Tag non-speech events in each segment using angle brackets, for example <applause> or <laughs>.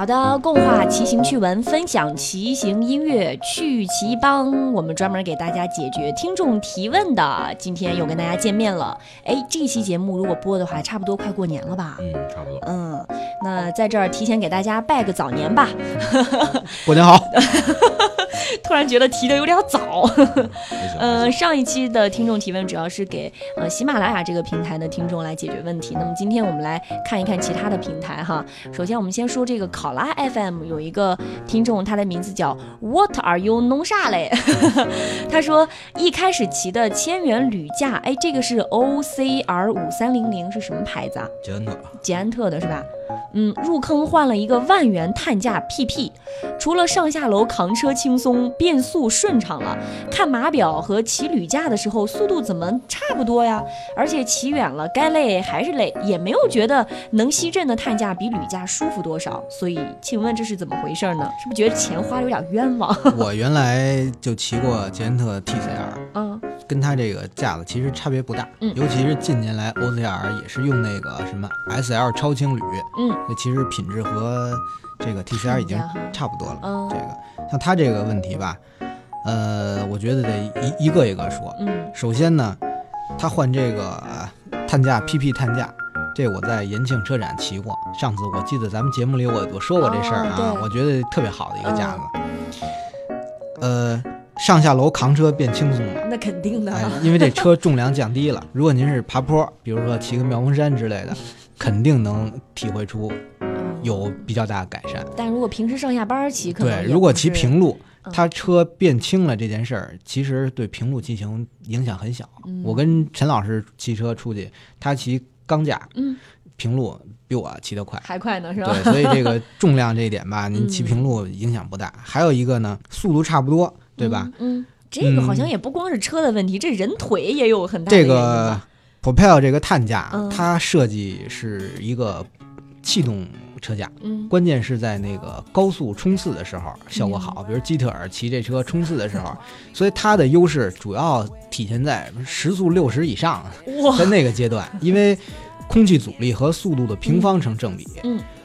好的，共话骑行趣闻，分享骑行音乐，趣骑帮，我们专门给大家解决听众提问的。今天又跟大家见面了。哎，这期节目如果播的话，差不多快过年了吧？嗯，差不多。嗯，那在这儿提前给大家拜个早年吧。<laughs> 过年好。<laughs> 突然觉得提的有点早。嗯，上一期的听众提问主要是给呃喜马拉雅这个平台的听众来解决问题。那么今天我们来看一看其他的平台哈。首先我们先说这个考拉 FM 有一个听众，他的名字叫 What are you 弄啥嘞？他说一开始骑的千元铝架，哎，这个是 OCR 五三零零是什么牌子啊？捷安特。捷安特的是吧？嗯，入坑换了一个万元碳价 PP，除了上下楼扛车轻松，变速顺畅了。看码表和骑铝架的时候，速度怎么差不多呀？而且骑远了，该累还是累，也没有觉得能吸震的碳价比铝架舒服多少。所以，请问这是怎么回事呢？是不是觉得钱花的有点冤枉？<laughs> 我原来就骑过捷安特 TCR，嗯，跟它这个架子其实差别不大，嗯，尤其是近年来 OZR 也是用那个什么 SL 超轻铝，嗯。那其实品质和这个 TCR 已经差不多了。嗯，这个像它这个问题吧，呃，我觉得得一一个一个说。嗯，首先呢，它换这个碳架 PP 碳架，这我在延庆车展骑过。上次我记得咱们节目里我我说过这事儿啊，我觉得特别好的一个架子。呃，上下楼扛车变轻松了，那肯定的，因为这车重量降低了。如果您是爬坡，比如说骑个妙峰山之类的。<laughs> 肯定能体会出有比较大的改善，但如果平时上下班骑，可能对，如果骑平路，它车变轻了这件事儿，其实对平路骑行影响很小。我跟陈老师骑车出去，他骑钢架，嗯，平路比我骑得快，还快呢，是吧？对，所以这个重量这一点吧，<laughs> 您骑平路影响不大。还有一个呢，速度差不多，对吧？嗯，这个好像也不光是车的问题，这人腿也有很大的这个。Propel 这个碳架，它设计是一个气动车架，关键是在那个高速冲刺的时候效果好，比如基特尔骑这车冲刺的时候，<laughs> 所以它的优势主要体现在时速六十以上，在那个阶段，因为空气阻力和速度的平方成正比，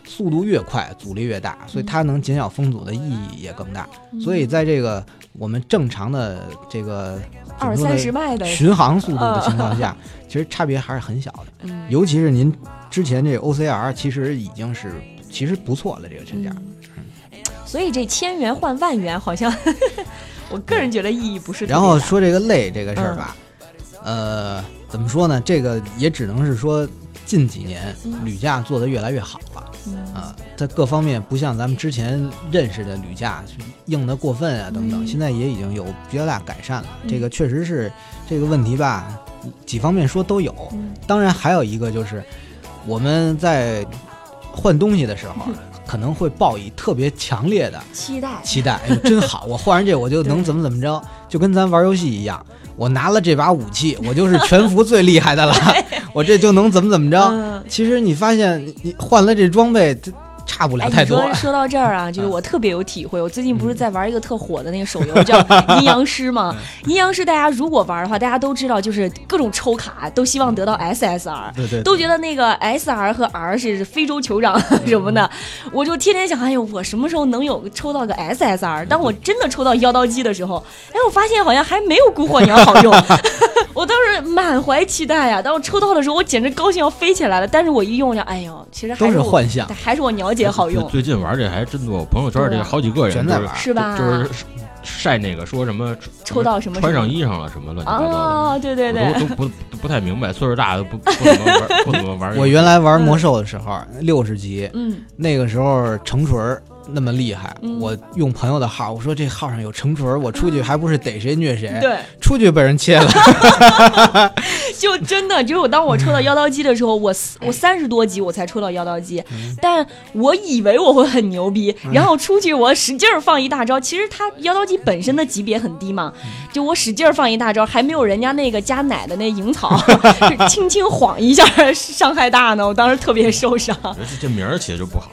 速度越快阻力越大，所以它能减小风阻的意义也更大，所以在这个我们正常的这个。二三十迈的巡航速度的情况下，<laughs> 其实差别还是很小的。尤其是您之前这 OCR，其实已经是其实不错了这个车架。所以这千元换万元，好像 <laughs> 我个人觉得意义不是。然后说这个累这个事儿吧，呃，怎么说呢？这个也只能是说近几年铝架做的越来越好了。啊，在各方面不像咱们之前认识的铝架硬的过分啊等等，现在也已经有比较大改善了。这个确实是这个问题吧，几方面说都有。当然还有一个就是我们在换东西的时候，<laughs> 可能会抱以特别强烈的期待，期待，哎，真好，<laughs> 我换上这我就能怎么怎么着，就跟咱玩游戏一样。我拿了这把武器，我就是全服最厉害的了，<laughs> 我这就能怎么怎么着。其实你发现，你换了这装备。差不了太多。说说到这儿啊，<laughs> 就是我特别有体会。我最近不是在玩一个特火的那个手游，叫《阴阳师》吗？<laughs> 阴阳师大家如果玩的话，大家都知道，就是各种抽卡都希望得到 SSR，对对，都觉得那个 SR 和 R 是非洲酋长 <laughs> 什么的。我就天天想，哎呦，我什么时候能有抽到个 SSR？当我真的抽到妖刀姬的时候，哎，我发现好像还没有孤火鸟好用。<laughs> 我当时满怀期待呀，当我抽到的时候，我简直高兴要飞起来了。但是我一用，就哎呦，其实都是幻象，还是我鸟。姐好用，最近玩这还真多，我朋友圈这好几个人全在玩，是吧？就是晒那个说什么抽到什么穿上衣裳了什么乱七八糟的，哦，对对对，都都不不太明白，岁数大的不不怎么玩，不怎么玩。我原来玩魔兽的时候，六十级，嗯，那个时候成锤那么厉害，我用朋友的号，我说这号上有成锤，我出去还不是逮谁虐谁？对，出去被人切了。<laughs> 就真的就是我当我抽到妖刀姬的时候，我我三十多级我才抽到妖刀姬，但我以为我会很牛逼，然后出去我使劲放一大招，其实他妖刀姬本身的级别很低嘛，就我使劲放一大招，还没有人家那个加奶的那萤草 <laughs> 轻轻晃一下伤害大呢，我当时特别受伤。这这名儿起的就不好。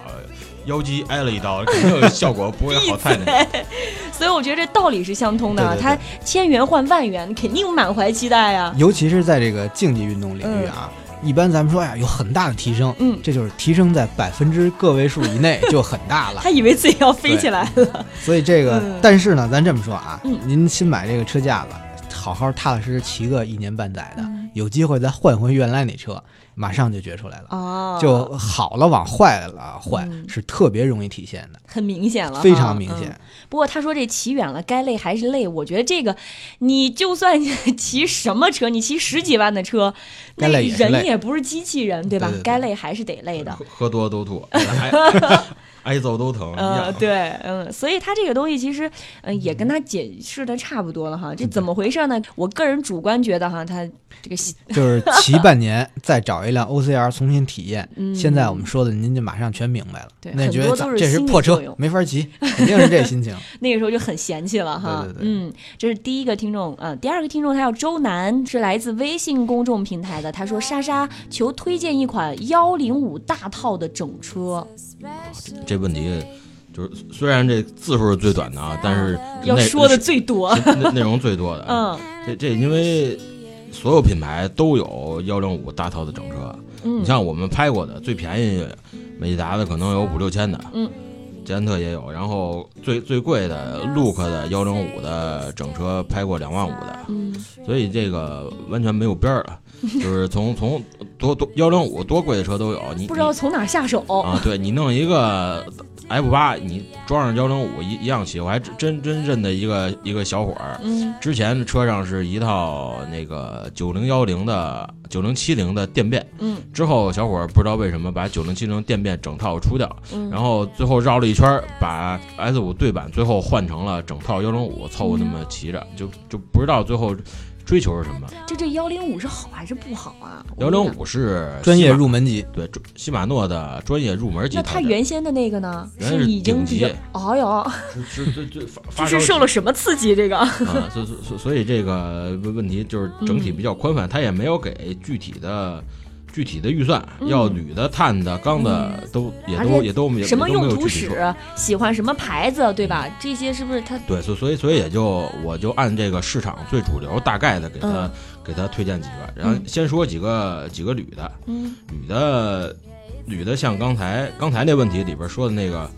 妖姬挨了一刀，肯定效果不会好太那。<laughs> 所以我觉得这道理是相通的。他千元换万元，肯定满怀期待啊。尤其是在这个竞技运动领域啊，一般咱们说呀，有很大的提升，嗯，这就是提升在百分之个位数以内 <laughs> 就很大了。他以为自己要飞起来了，所以这个，但是呢，咱这么说啊，嗯，您新买这个车架子，好好踏踏实实骑个一年半载的，有机会再换回原来那车。马上就觉出来了，哦，就好了往坏了坏，是特别容易体现的，很明显了，非常明显。不过他说这骑远了该累还是累，我觉得这个你就算 <laughs> 骑什么车，你骑十几万的车，那人也不是机器人，对吧？该累还是得累的，喝多都吐。<laughs> 挨揍都疼，嗯，对，嗯，所以他这个东西其实，嗯，也跟他解释的差不多了哈。这怎么回事呢？我个人主观觉得哈，他这个就是 <laughs> 骑半年，再找一辆 OCR 重新体验。现在我们说的，您就马上全明白了。对，那觉得这是破车，没法骑，肯定是这心情。<laughs> 那个时候就很嫌弃了哈。对对对，嗯，这是第一个听众啊。第二个听众他叫周南，是来自微信公众平台的。他说：“莎莎求推荐一款幺零五大套的整车。”这问题就是，虽然这字数是最短的啊，但是 <laughs> 要说的最多，内内容最多的。<laughs> 嗯，这这因为所有品牌都有幺零五大套的整车。嗯，你像我们拍过的最便宜，美利达的可能有五六千的。嗯，捷安特也有，然后最最贵的 Look 的幺零五的整车拍过两万五的。嗯，所以这个完全没有边儿了，<laughs> 就是从从多多幺零五多贵的车都有，你不知道从哪下手啊？对你弄一个。F 八，你装上幺零五一一样骑，我还真真认得一个一个小伙儿，嗯，之前车上是一套那个九零幺零的九零七零的电变，嗯，之后小伙儿不知道为什么把九零七零电变整套出掉，嗯，然后最后绕了一圈，把 S 五对版最后换成了整套幺零五，凑合那么骑着，就就不知道最后。追求是什么？就这幺零五是好还是不好啊？幺零五是专业入门级，对，西马诺的专业入门级。那他原先的那个呢？是已经级。哎呦，是是是这是受了什么刺激？这个啊，所所所以这个问题就是整体比较宽泛，他也没有给具体的。具体的预算要铝的、碳的、钢的都也都也都什么用途史，喜欢什么牌子，对吧？这些是不是它？对，所所以所以也就我就按这个市场最主流大概的给他给他推荐几个，然后先说几个几个铝的，铝的铝的像刚才刚才那问题里边说的那个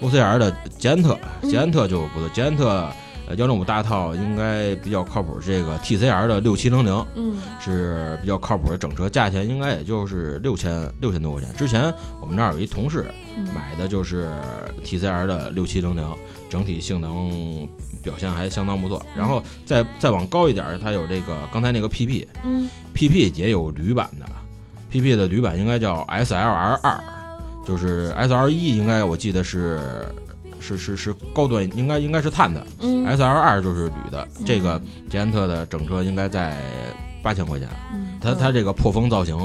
OCR 的捷安特，捷安特就不对，捷安特。幺零五大套应该比较靠谱，这个 TCR 的六七零零，嗯，是比较靠谱的整车，价钱应该也就是六千六千多块钱。之前我们那儿有一同事买的就是 TCR 的六七零零，整体性能表现还相当不错。然后再再往高一点，它有这个刚才那个 PP，嗯，PP 也有铝版的，PP 的铝版应该叫 SLR 二，就是 SR 一应该我记得是。是是是高端，应该应该是碳的，嗯，S L 二就是铝的，这个捷安特的整车应该在八千块钱，它它这个破风造型，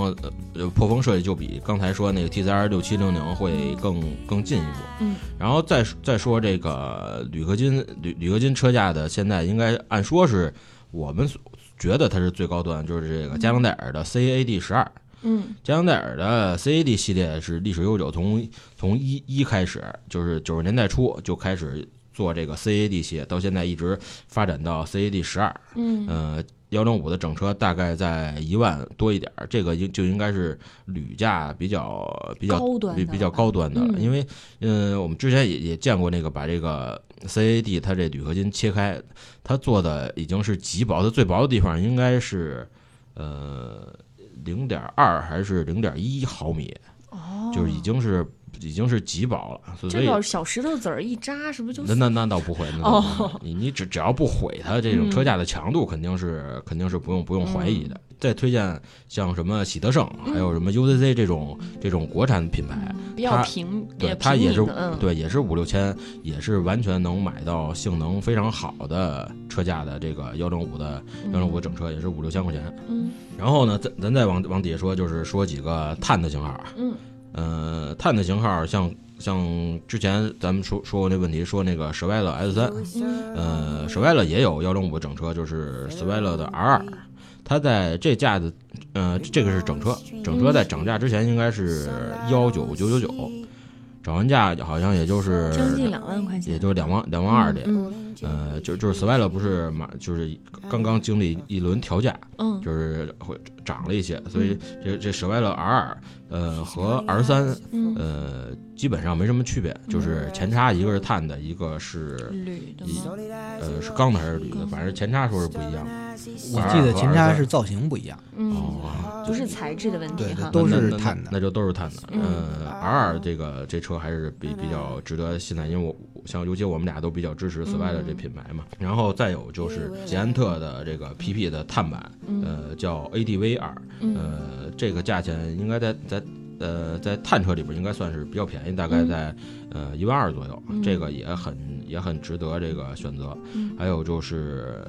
呃，破风设计就比刚才说那个 T C R 六七零零会更更进一步，嗯，然后再再说这个铝合金铝铝合金车架的，现在应该按说是我们觉得它是最高端，就是这个加能戴尔的 C A D 十二。嗯，佳能戴尔的 CAD 系列是历史悠久，从从一一开始就是九十年代初就开始做这个 CAD 系列，到现在一直发展到 CAD 十二。嗯，呃，幺零五的整车大概在一万多一点，这个应就应该是铝价比较比较高端、比较高端的，因为嗯，我们之前也也见过那个把这个 CAD 它这铝合金切开，它做的已经是极薄，它最薄的地方应该是呃。零点二还是零点一毫米，哦，就是已经是已经是极薄了。所以小石头子儿一扎，是不是就？那那那倒不会。哦，你你只只要不毁它，这种车架的强度肯定是肯定是不用不用怀疑的。再推荐像什么喜德盛，还有什么 UCC 这种这种国产品牌，比较平，对它也是嗯，对也是五六千，也是完全能买到性能非常好的车架的这个幺零五的幺零五整车，也是五六千块钱。嗯。然后呢，咱咱再往往底下说，就是说几个碳的型号。嗯。呃，碳的型号像像之前咱们说说过那问题，说那个舍外乐 S 三，呃，舍外乐也有幺零五整车，就是舍外乐的 R 二。它在这架子，呃，这个是整车，整车在涨价之前应该是幺九九九九，涨完价好像也就是将近两万块钱，也就两万两万二点。呃，就就是斯 l 勒不是马，就是刚刚经历一轮调价，嗯，就是会涨了一些，所以这这舍 l 勒 R 二，呃和 R 三，呃基本上没什么区别，就是前叉一个是碳的，一个是铝的，呃是钢的还是铝的，反正前叉说是不一样。我记得前叉是造型不一样，哦，不是材质的问题哈，都是碳的，那就都是碳的。呃，R 二这个这车还是比比较值得信赖，因为我像尤其我们俩都比较支持 s 外的这品牌嘛。然后再有就是捷安特的这个 PP 的碳板，呃，叫 ADV 二，呃，这个价钱应该在在呃在碳车里边应该算是比较便宜，大概在呃一万二左右，这个也很也很值得这个选择。还有就是。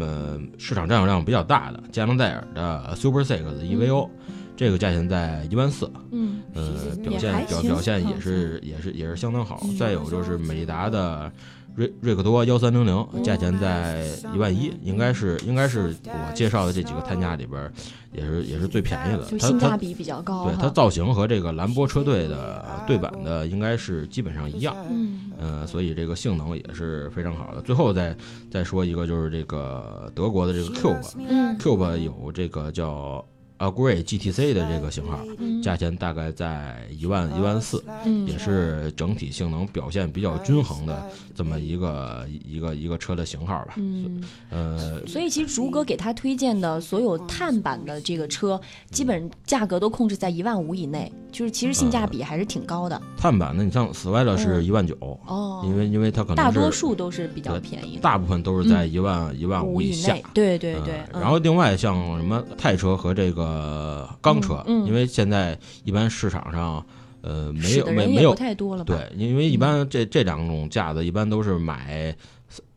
呃，市场占有量比较大的加能戴尔的 Super Six EVO，这个价钱在一万四，嗯，呃，表现表表现也是也是也是相当好。再有就是美利达的。瑞瑞克多幺三零零，价钱在一万一，应该是应该是我介绍的这几个碳价里边，也是也是最便宜的，就性价比比较高。对它造型和这个兰博车队的对版的应该是基本上一样，嗯，呃，所以这个性能也是非常好的。最后再再说一个，就是这个德国的这个 Cube，Cube 有这个叫。啊，Grey GTC 的这个型号，价钱大概在一万一万四，也是整体性能表现比较均衡的这么一个一个一个车的型号吧。嗯，呃，所以其实竹哥给他推荐的所有碳版的这个车，基本价格都控制在一万五以内，就是其实性价比还是挺高的。碳板的，你像 w i l 是一万九哦，因为因为它可能大多数都是比较便宜，大部分都是在一万一万五以下。对对对。然后另外像什么泰车和这个。呃，钢车，因为现在一般市场上，呃，没有没没有太多了吧。对，因为一般这这两种架子一般都是买，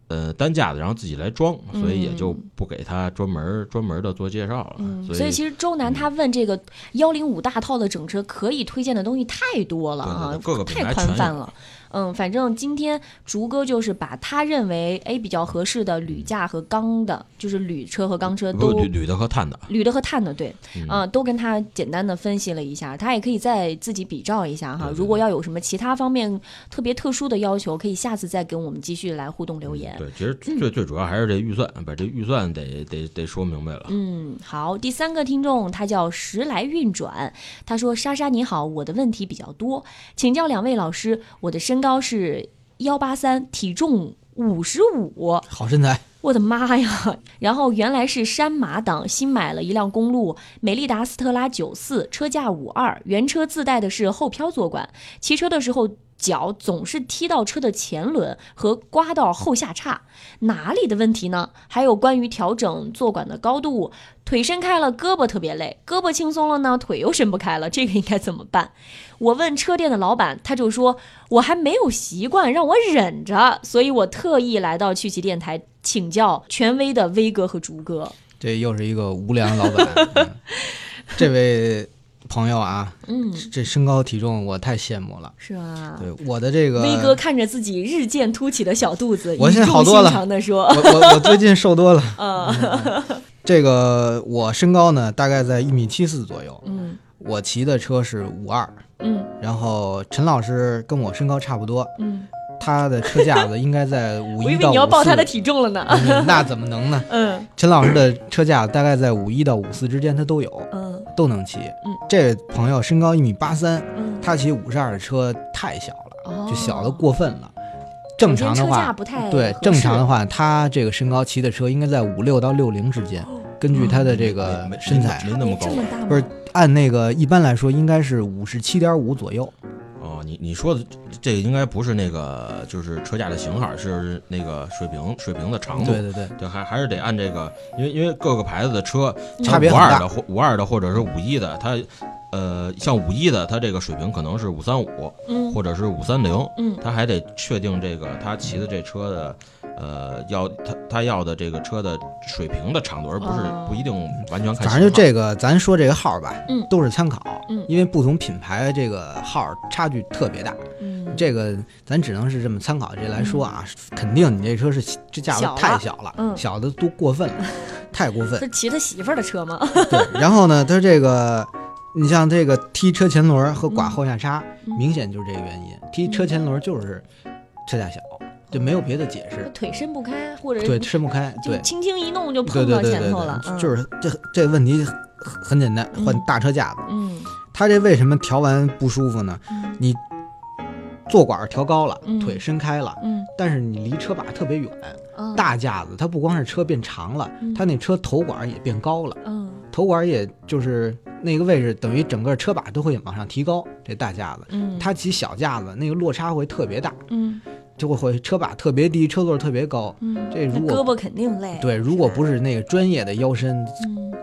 呃，单架子，然后自己来装，所以也就不给他专门专门的做介绍了。所以其实周南他问这个幺零五大套的整车可以推荐的东西太多了啊，太宽泛了。嗯，反正今天竹哥就是把他认为哎比较合适的铝架和钢的，就是铝车和钢车都铝铝的和碳的，铝的和碳的对，嗯，都跟他简单的分析了一下，他也可以再自己比照一下哈。如果要有什么其他方面特别特殊的要求，可以下次再跟我们继续来互动留言。对，其实最最主要还是这预算，把这预算得得得说明白了。嗯，好，第三个听众他叫时来运转，他说莎莎你好，我的问题比较多，请教两位老师，我的身。高是幺八三，体重五十五，好身材。我的妈呀！然后原来是山马党，新买了一辆公路美利达斯特拉九四，车价五二，原车自带的是后漂坐管，骑车的时候。脚总是踢到车的前轮和刮到后下叉，哪里的问题呢？还有关于调整坐管的高度，腿伸开了，胳膊特别累；胳膊轻松了呢，腿又伸不开了，这个应该怎么办？我问车店的老板，他就说我还没有习惯，让我忍着。所以我特意来到趣奇电台请教权威的威哥和竹哥。这又是一个无良老板，这位。朋友啊，嗯，这身高体重我太羡慕了，是吧？对，我的这个威哥看着自己日渐凸起的小肚子，我现在好多了。<laughs> 说，我我我最近瘦多了。<laughs> 嗯，这个我身高呢，大概在一米七四左右。嗯，我骑的车是五二。嗯，然后陈老师跟我身高差不多。嗯。他的车架子应该在 <laughs> 五一到五四。我以为你要报他的体重了呢。那怎么能呢？<laughs> 嗯，陈老师的车架大概在五一到五四之间，他都有，嗯，都能骑。嗯，这位朋友身高一米八三，嗯，他骑五十二的车太小了，就小的过分了。正常的话，不太对，正常的话，他这个身高骑的车应该在五六到六零之间。根据他的这个身材，没那么高，不是按那个一般来说应该是五十七点五左右。哦，你你说的这个应该不是那个，就是车架的型号，是那个水平水平的长度。对对对，对还还是得按这个，因为因为各个牌子的车差别五二的或五二的或者是五一的，它呃像五一的，它这个水平可能是五三五，嗯，或者是五三零，嗯，它还得确定这个他骑的这车的。呃，要他他要的这个车的水平的长度，而不是不一定完全看。反正就这个，咱说这个号吧，嗯，都是参考，嗯，因为不同品牌这个号差距特别大，嗯，这个咱只能是这么参考这来说啊，肯定你这车是这价位太小了，嗯，小的都过分了，<laughs> 太过分。是骑他媳妇儿的车吗？对，然后呢，他这个你像这个踢车前轮和刮后下叉，明显就是这个原因。踢车前轮就是车架小，就没有别的解释。腿伸不开，或者对伸不开，对，轻轻一弄就碰到前头了。就是这这问题很简单，换大车架子。嗯，他这为什么调完不舒服呢？你坐管调高了，腿伸开了，嗯，但是你离车把特别远。大架子它不光是车变长了，它那车头管也变高了。嗯，头管也就是那个位置，等于整个车把都会往上提高。这大架子，嗯，它骑小架子那个落差会特别大。嗯。就会会车把特别低，车座特别高，嗯，这如果胳膊肯定累。对，如果不是那个专业的腰身，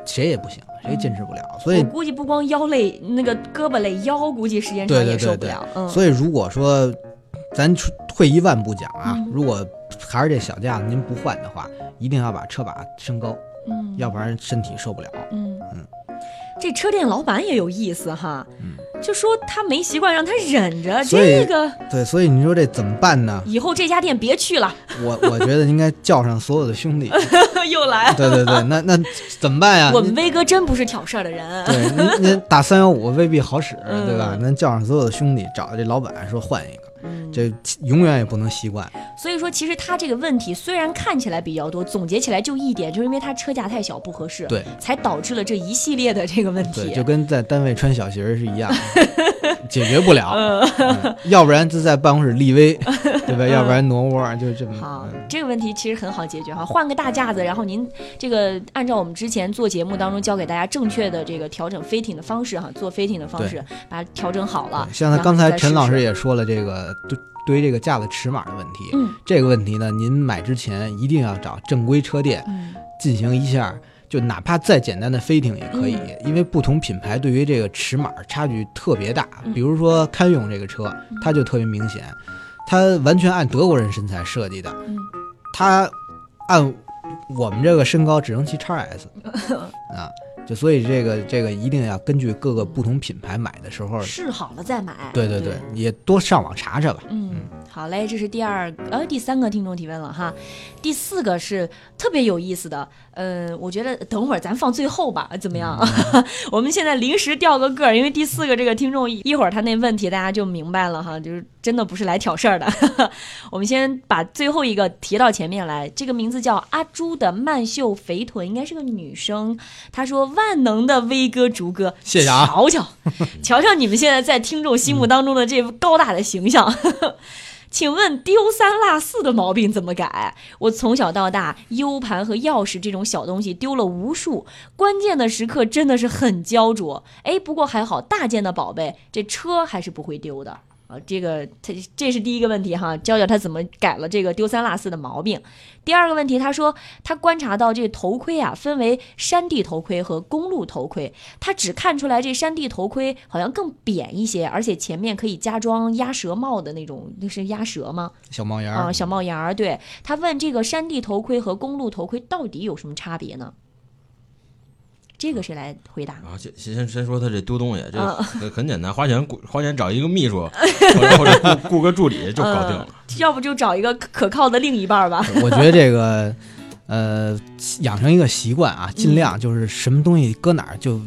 谁也不行，谁坚持不了。所以我估计不光腰累，那个胳膊累，腰估计时间长也受不了。嗯，所以如果说咱退一万步讲啊，如果还是这小架子您不换的话，一定要把车把升高，嗯，要不然身体受不了。嗯嗯，这车店老板也有意思哈。嗯。就说他没习惯，让他忍着这个。对，所以你说这怎么办呢？以后这家店别去了。我我觉得应该叫上所有的兄弟。<laughs> 又来。对对对，那那怎么办呀？我们威哥真不是挑事儿的人。对，您您打三幺五未必好使，对吧？咱叫上所有的兄弟，找这老板说换一个。这永远也不能习惯，所以说其实他这个问题虽然看起来比较多，总结起来就一点，就是因为他车架太小不合适，对，才导致了这一系列的这个问题。对，就跟在单位穿小鞋是一样，<laughs> 解决不了，要不然就在办公室立威，<laughs> 对吧？要不然挪窝，就是这么。好，这个问题其实很好解决哈，换个大架子，然后您这个按照我们之前做节目当中教给大家正确的这个调整飞艇的方式哈，做飞艇的方式把它调整好了。像他刚才陈老师也说了这个。对对于这个架子尺码的问题，嗯，这个问题呢，您买之前一定要找正规车店进行一下，就哪怕再简单的飞艇也可以，因为不同品牌对于这个尺码差距特别大。比如说堪用这个车，它就特别明显，它完全按德国人身材设计的，它按我们这个身高只能骑叉 S <laughs> 啊。就所以这个这个一定要根据各个不同品牌买的时候试好了再买。对对对，也多上网查查吧。嗯，好嘞，这是第二呃第三个听众提问了哈，第四个是特别有意思的，嗯，我觉得等会儿咱放最后吧，怎么样？<laughs> 我们现在临时调个个儿，因为第四个这个听众一会儿他那问题大家就明白了哈，就是真的不是来挑事儿的。<laughs> 我们先把最后一个提到前面来，这个名字叫阿朱的曼秀肥臀，应该是个女生，她说。万能的威哥、竹哥，谢谢啊！瞧瞧，<laughs> 瞧瞧你们现在在听众心目当中的这高大的形象。请问丢三落四的毛病怎么改？我从小到大，U 盘和钥匙这种小东西丢了无数，关键的时刻真的是很焦灼。哎，不过还好，大件的宝贝，这车还是不会丢的。啊，这个他这是第一个问题哈，教教他怎么改了这个丢三落四的毛病。第二个问题，他说他观察到这头盔啊，分为山地头盔和公路头盔，他只看出来这山地头盔好像更扁一些，而且前面可以加装鸭舌帽的那种，那是鸭舌吗？小帽檐儿啊，小帽檐儿。对他问这个山地头盔和公路头盔到底有什么差别呢？这个谁来回答？啊，先先先说他这丢东西，这很简单，花钱雇花钱找一个秘书，<laughs> 或者雇雇个助理就搞定了。要不就找一个可靠的另一半吧。我觉得这个，呃，养成一个习惯啊，尽量就是什么东西搁哪儿就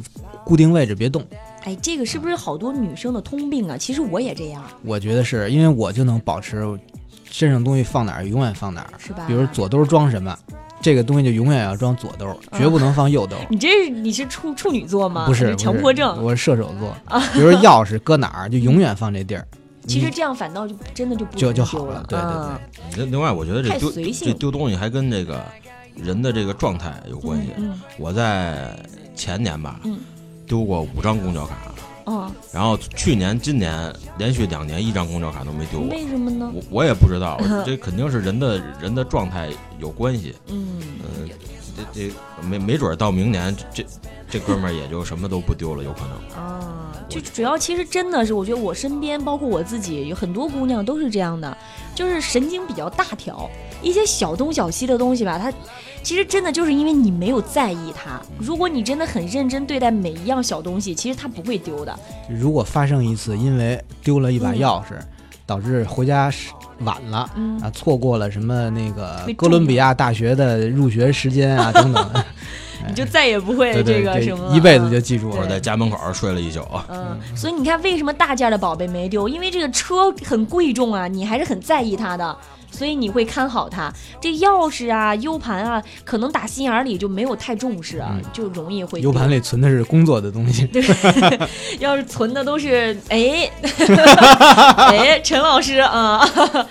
固定位置别动。哎，这个是不是好多女生的通病啊？其实我也这样。我觉得是因为我就能保持身上东西放哪儿永远放哪儿，是吧？比如左兜装什么。这个东西就永远要装左兜，绝不能放右兜。你这你是处处女座吗？不是强迫症，我是射手座。比如说钥匙搁哪儿，就永远放这地儿。<laughs> 其实这样反倒就真的就不就就好了。对对对。另外，我觉得这丢这丢东西还跟这个人的这个状态有关系。我在前年吧，丢过五张公交卡。嗯，然后去年、今年连续两年一张公交卡都没丢过，为什么呢？我我也不知道，<laughs> 这肯定是人的人的状态有关系。嗯嗯，这这没没准到明年这这哥们儿也就什么都不丢了，有可能。啊，就主要其实真的是，我觉得我身边包括我自己有很多姑娘都是这样的，就是神经比较大条，一些小东小西的东西吧，她。其实真的就是因为你没有在意它。如果你真的很认真对待每一样小东西，其实它不会丢的。如果发生一次因为丢了一把钥匙，导致回家晚了，啊，错过了什么那个哥伦比亚大学的入学时间啊等等，<laughs> 你就再也不会这个什么，一辈子就记住了。在家门口睡了一宿。嗯，所以你看，为什么大件的宝贝没丢？因为这个车很贵重啊，你还是很在意它的。所以你会看好它，这钥匙啊、U 盘啊，可能打心眼里就没有太重视啊，就容易会。U 盘里存的是工作的东西。对，<laughs> 要是存的都是哎，<laughs> 哎，陈老师啊，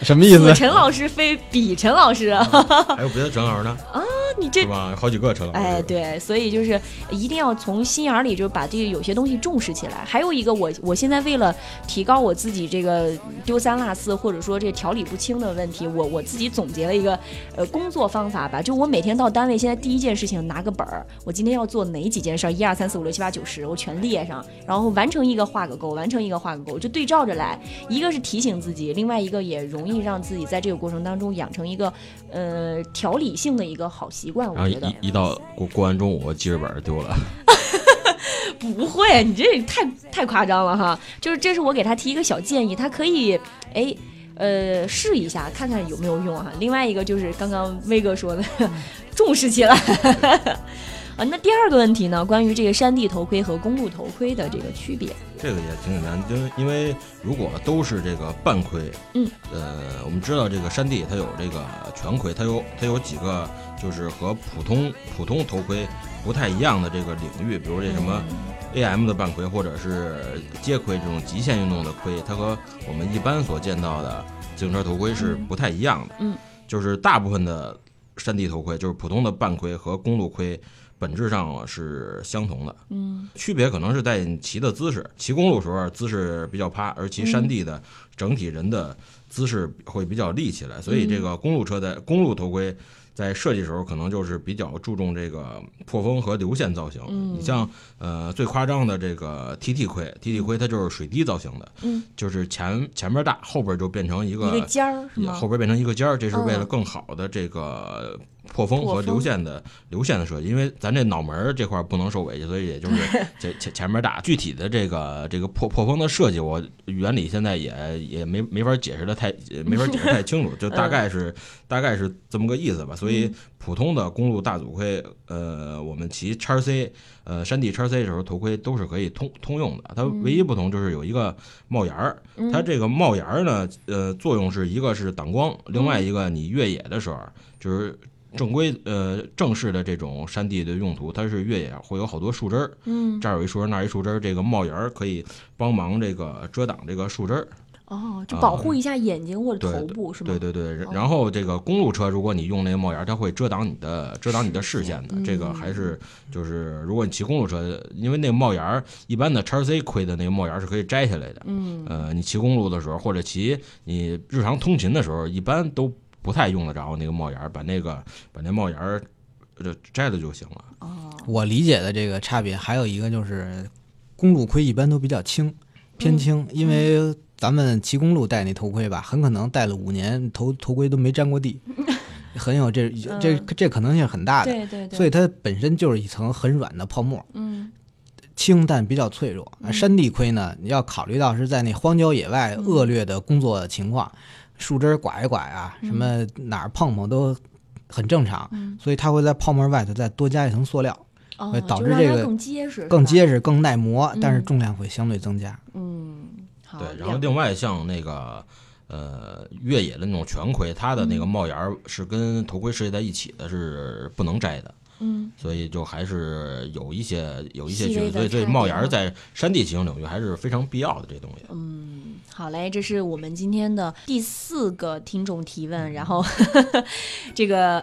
什么意思？陈老师非比陈老师，还有别的陈老师呢？啊。你这是吧？好几个陈老师。哎，对，所以就是一定要从心眼里，就把这个有些东西重视起来。还有一个，我我现在为了提高我自己这个丢三落四或者说这条理不清的问题，我我自己总结了一个呃工作方法吧。就我每天到单位，现在第一件事情拿个本儿，我今天要做哪几件事儿？一二三四五六七八九十，我全列上，然后完成一个画个勾，完成一个画个勾，就对照着来。一个是提醒自己，另外一个也容易让自己在这个过程当中养成一个呃条理性的一个好习。然后一一到过过完中午，我记事本丢了。<laughs> 不会，你这太太夸张了哈！就是这是我给他提一个小建议，他可以哎呃试一下，看看有没有用哈。另外一个就是刚刚威哥说的，<laughs> 重视起来。<laughs> 啊，那第二个问题呢？关于这个山地头盔和公路头盔的这个区别，这个也挺简单，因为因为如果都是这个半盔，嗯，呃，我们知道这个山地它有这个全盔，它有它有几个就是和普通普通头盔不太一样的这个领域，比如这什么 AM 的半盔或者是街盔这种极限运动的盔，它和我们一般所见到的自行车头盔是不太一样的，嗯，就是大部分的山地头盔，就是普通的半盔和公路盔。本质上是相同的，嗯，区别可能是在骑的姿势。骑公路时候姿势比较趴，而骑山地的整体人的姿势会比较立起来。所以这个公路车的公路头盔在设计时候可能就是比较注重这个破风和流线造型。你像呃最夸张的这个 TT 盔，TT 盔它就是水滴造型的，嗯，就是前前边大，后边就变成一个尖儿，后边变成一个尖儿，这是为了更好的这个。破风和流线的流线的设计，因为咱这脑门这块不能受委屈，所以也就是 <laughs> 前前前面大。具体的这个这个破破风的设计，我原理现在也也没没法解释的太没法解释太清楚，<laughs> 就大概是大概是这么个意思吧。所以普通的公路大组盔，呃，我们骑叉 C，呃，山地叉 C 的时候，头盔都是可以通通用的。它唯一不同就是有一个帽檐儿，它这个帽檐儿呢，呃，作用是一个是挡光，另外一个你越野的时候就是。正规呃正式的这种山地的用途，它是越野会有好多树枝儿，嗯，这儿有一树枝，那儿一树枝儿，这个帽檐儿可以帮忙这个遮挡这个树枝儿，哦，就保护一下眼睛或者头部是吗？对对对，然后这个公路车，如果你用那个帽檐儿，它会遮挡你的遮挡你的视线的，这个还是就是如果你骑公路车，因为那个帽檐儿一般的叉 C 盔的那个帽檐儿是可以摘下来的，嗯，呃，你骑公路的时候或者骑你日常通勤的时候，一般都。不太用得着那个帽檐儿，把那个把那帽檐儿就摘了就行了。哦，我理解的这个差别还有一个就是，公路盔一般都比较轻，偏轻，因为咱们骑公路戴那头盔吧，很可能戴了五年头头盔都没沾过地，很有这这这可能性很大的。对对对。所以它本身就是一层很软的泡沫，嗯，轻但比较脆弱。山地盔呢，你要考虑到是在那荒郊野外恶劣的工作情况。树枝刮一刮啊，什么哪儿碰碰都很正常，所以它会在泡沫外头再多加一层塑料，会导致这个更结实、更结实、更耐磨，但是重量会相对增加。嗯，好。对，然后另外像那个呃越野的那种全盔，它的那个帽檐是跟头盔设计在一起的，是不能摘的。嗯，所以就还是有一些有一些区别，所以所以帽檐在山地骑行领域还是非常必要的这东西。嗯，好嘞，这是我们今天的第四个听众提问，然后 <laughs> 这个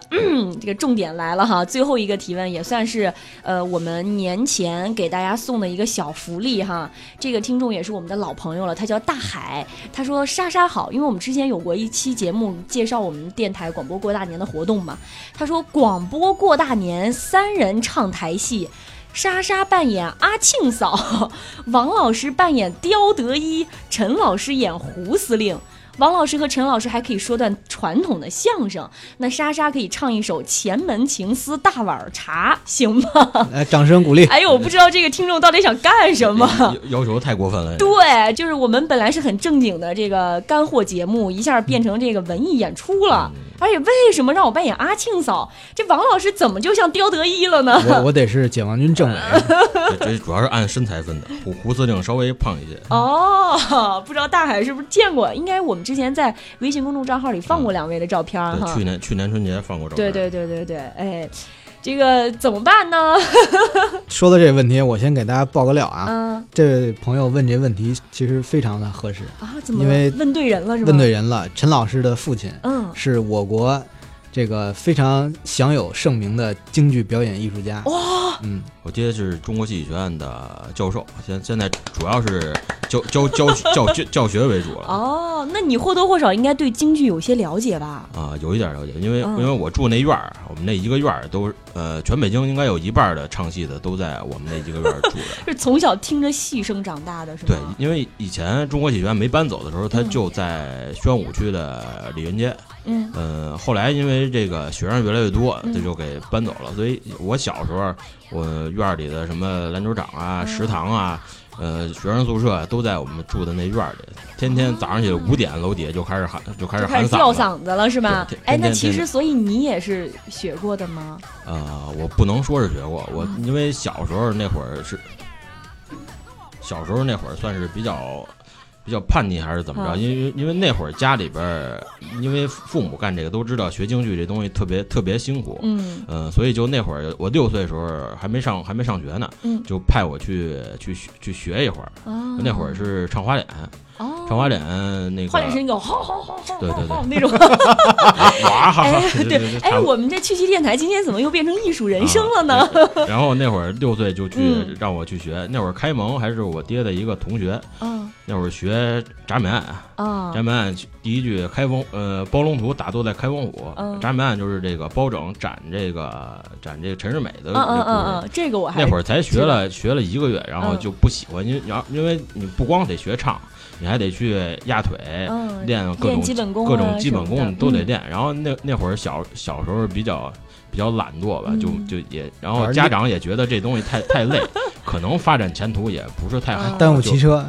这个重点来了哈，最后一个提问也算是呃我们年前给大家送的一个小福利哈。这个听众也是我们的老朋友了，他叫大海，他说莎莎好，因为我们之前有过一期节目介绍我们电台广播过大年的活动嘛，他说广播过大年。三人唱台戏，莎莎扮演阿庆嫂，<laughs> 王老师扮演刁德一，陈老师演胡司令。王老师和陈老师还可以说段传统的相声，那莎莎可以唱一首《前门情思大碗茶》，行吗？来，掌声鼓励！哎呦，我不知道这个听众到底想干什么，要求太过分了。对，就是我们本来是很正经的这个干货节目，一下变成这个文艺演出了。而且为什么让我扮演阿庆嫂？这王老师怎么就像刁德一了呢？我我得是解放军政委，这主要是按身材分的，胡胡司令稍微胖一些。哦，<laughs> 不知道大海是不是见过？应该我们之前在微信公众账号里放过两位的照片哈。去年去年春节放过照片。对对对对对，哎。这个怎么办呢？<laughs> 说到这个问题，我先给大家爆个料啊。嗯，这位朋友问这问题其实非常的合适啊，怎么？因为问对人了是吧？问对人了，陈老师的父亲，嗯，是我国。这个非常享有盛名的京剧表演艺术家哇，嗯，我爹是中国戏剧学院的教授，现现在主要是教教教教教教学为主了。哦，那你或多或少应该对京剧有些了解吧？啊，有一点了解，因为因为我住那院儿，我们那一个院儿都呃，全北京应该有一半的唱戏的都在我们那一个院儿住的。<laughs> 是从小听着戏声长大的，是吗？对，因为以前中国戏剧学院没搬走的时候，他就在宣武区的李云街。嗯，呃，后来因为这个学生越来越多，这就给搬走了。所以我小时候，我院里的什么篮球场啊、食堂啊、呃，学生宿舍都在我们住的那院里。天天早上起来五点，楼底下就开始喊，就开始喊叫嗓子了，是吧？哎，那其实所以你也是学过的吗？呃，我不能说是学过，我因为小时候那会儿是，小时候那会儿算是比较。比较叛逆还是怎么着？因为因为那会儿家里边儿，因为父母干这个都知道学京剧这东西特别特别辛苦，嗯，呃，所以就那会儿我六岁的时候还没上还没上学呢，嗯，就派我去去去学一会儿，那会儿是唱花脸。唱花脸那个，花脸是那个，好好好好，对对对，那种，<laughs> 哇哈哈，对，哎，我们这趣奇电台今天怎么又变成艺术人生了呢？<laughs> 然后那会儿六岁就去让我去学，那会儿开蒙还是我爹的一个同学，嗯，那会儿学铡美案，啊，铡美案第一句开封，呃，包龙图打坐在开封府，铡美案就是这个包拯斩这个斩这个陈世美的，嗯嗯嗯，这个我还那会儿才学了学了一个月，然后就不喜欢，因为然因为你不光得学唱。你还得去压腿，练各种各种基本功，你都得练。然后那那会儿小小时候比较比较懒惰吧，就就也，然后家长也觉得这东西太太累，可能发展前途也不是太好，耽误骑车，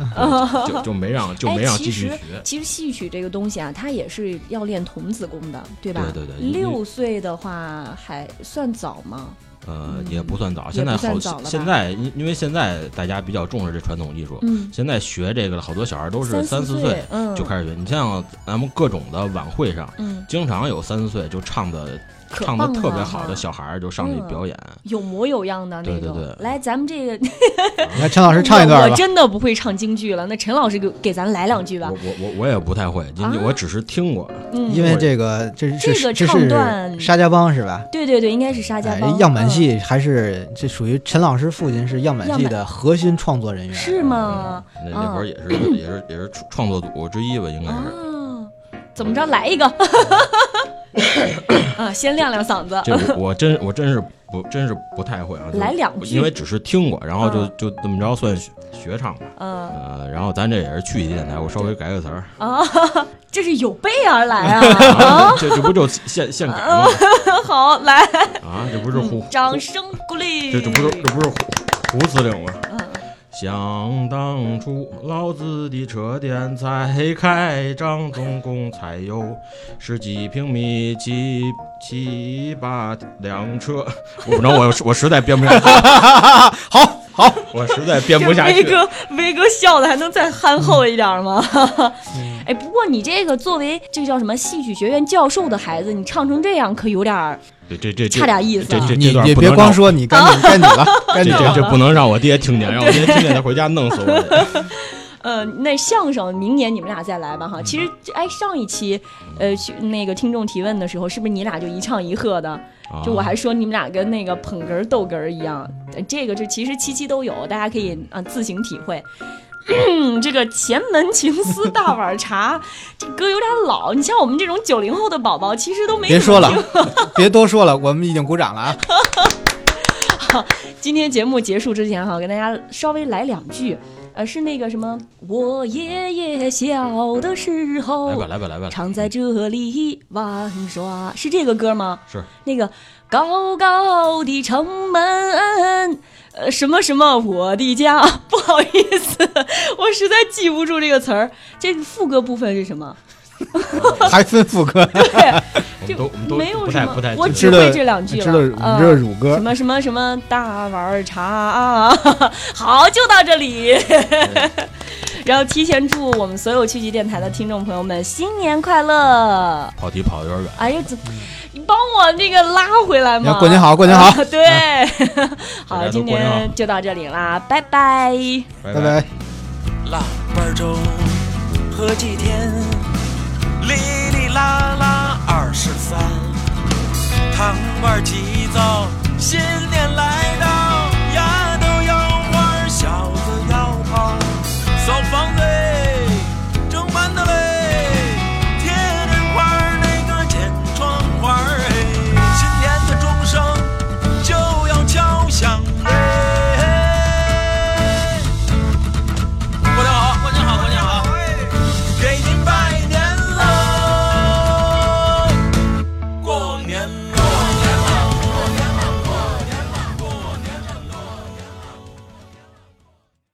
就就没让就没让继续学。其实戏曲这个东西啊，它也是要练童子功的，对吧？对对对。六岁的话还算早吗？呃，也不算早，现在好，现在因因为现在大家比较重视这传统艺术，现在学这个好多小孩都是三四岁就开始学。你像咱们各种的晚会上，经常有三四岁就唱的。唱的特别好的小孩儿就上去表演，有模有样的那种。对对对来，咱们这个，<laughs> 来陈老师唱一段我真的不会唱京剧了，那陈老师给给咱来两句吧。我我我我也不太会京剧，我只是听过。因为这个这是这个唱段沙家浜是吧？对对对，应该是沙家浜。样板戏还是这属于陈老师父亲是样板戏的核心创作人员，是吗？那那会儿也是也是也是创作组之一吧，应该是。怎么着，来一个？<laughs> 啊，先亮亮嗓子。这我真我真是不真是不太会啊。来两句，因为只是听过，然后就就这么着算学唱吧。嗯，呃，然后咱这也是去一电台，我稍微改个词儿。啊，这是有备而来啊！这这不就现现改吗？好，来啊，这不是胡掌声鼓励。这这不是这不是胡胡司令吗？想当初，老子的车店才开张，总共才有十几平米，七七八辆车。<laughs> 我不能，我我实在编不下去。好好，我实在编不下去。威哥，威哥笑的还能再憨厚一点吗？哎，不过你这个作为这个叫什么戏曲学院教授的孩子，你唱成这样可有点。这这这差点意思，这这你你别光说你，<laughs> 该你该你了，该你这这不能让我爹听见，让我爹听见他回家弄死我。<laughs> 呃，那相声明年你们俩再来吧哈。其实哎，上一期呃那个听众提问的时候，是不是你俩就一唱一和的？就我还说你们俩跟那个捧哏逗哏一样。这个就其实期期都有，大家可以啊自行体会。这个前门情思大碗茶，这歌有点老。你像我们这种九零后的宝宝，其实都没别说了，别多说了，我们已经鼓掌了啊。<laughs> 好，今天节目结束之前哈，跟大家稍微来两句，呃，是那个什么，我爷爷小的时候，来吧来吧来吧，常在这里玩耍，是这个歌吗？是那个高高的城门。呃，什么什么我的家？<laughs> 不好意思，<laughs> 我实在记不住这个词儿。这个副歌部分是什么？<laughs> 还分副歌。对，就没有什么，我只会这两句了。知道知道乳歌，什么什么什么大碗茶。啊好，就到这里。<laughs> 然后提前祝我们所有趣奇电台的听众朋友们新年快乐！跑题跑的有点远。哎呀，怎你帮我那个拉回来嘛？过年好，过年好。对，<laughs> 好，今天就到这里啦，拜拜，拜拜。腊八粥喝几天，哩哩啦啦二十三，汤碗鸡枣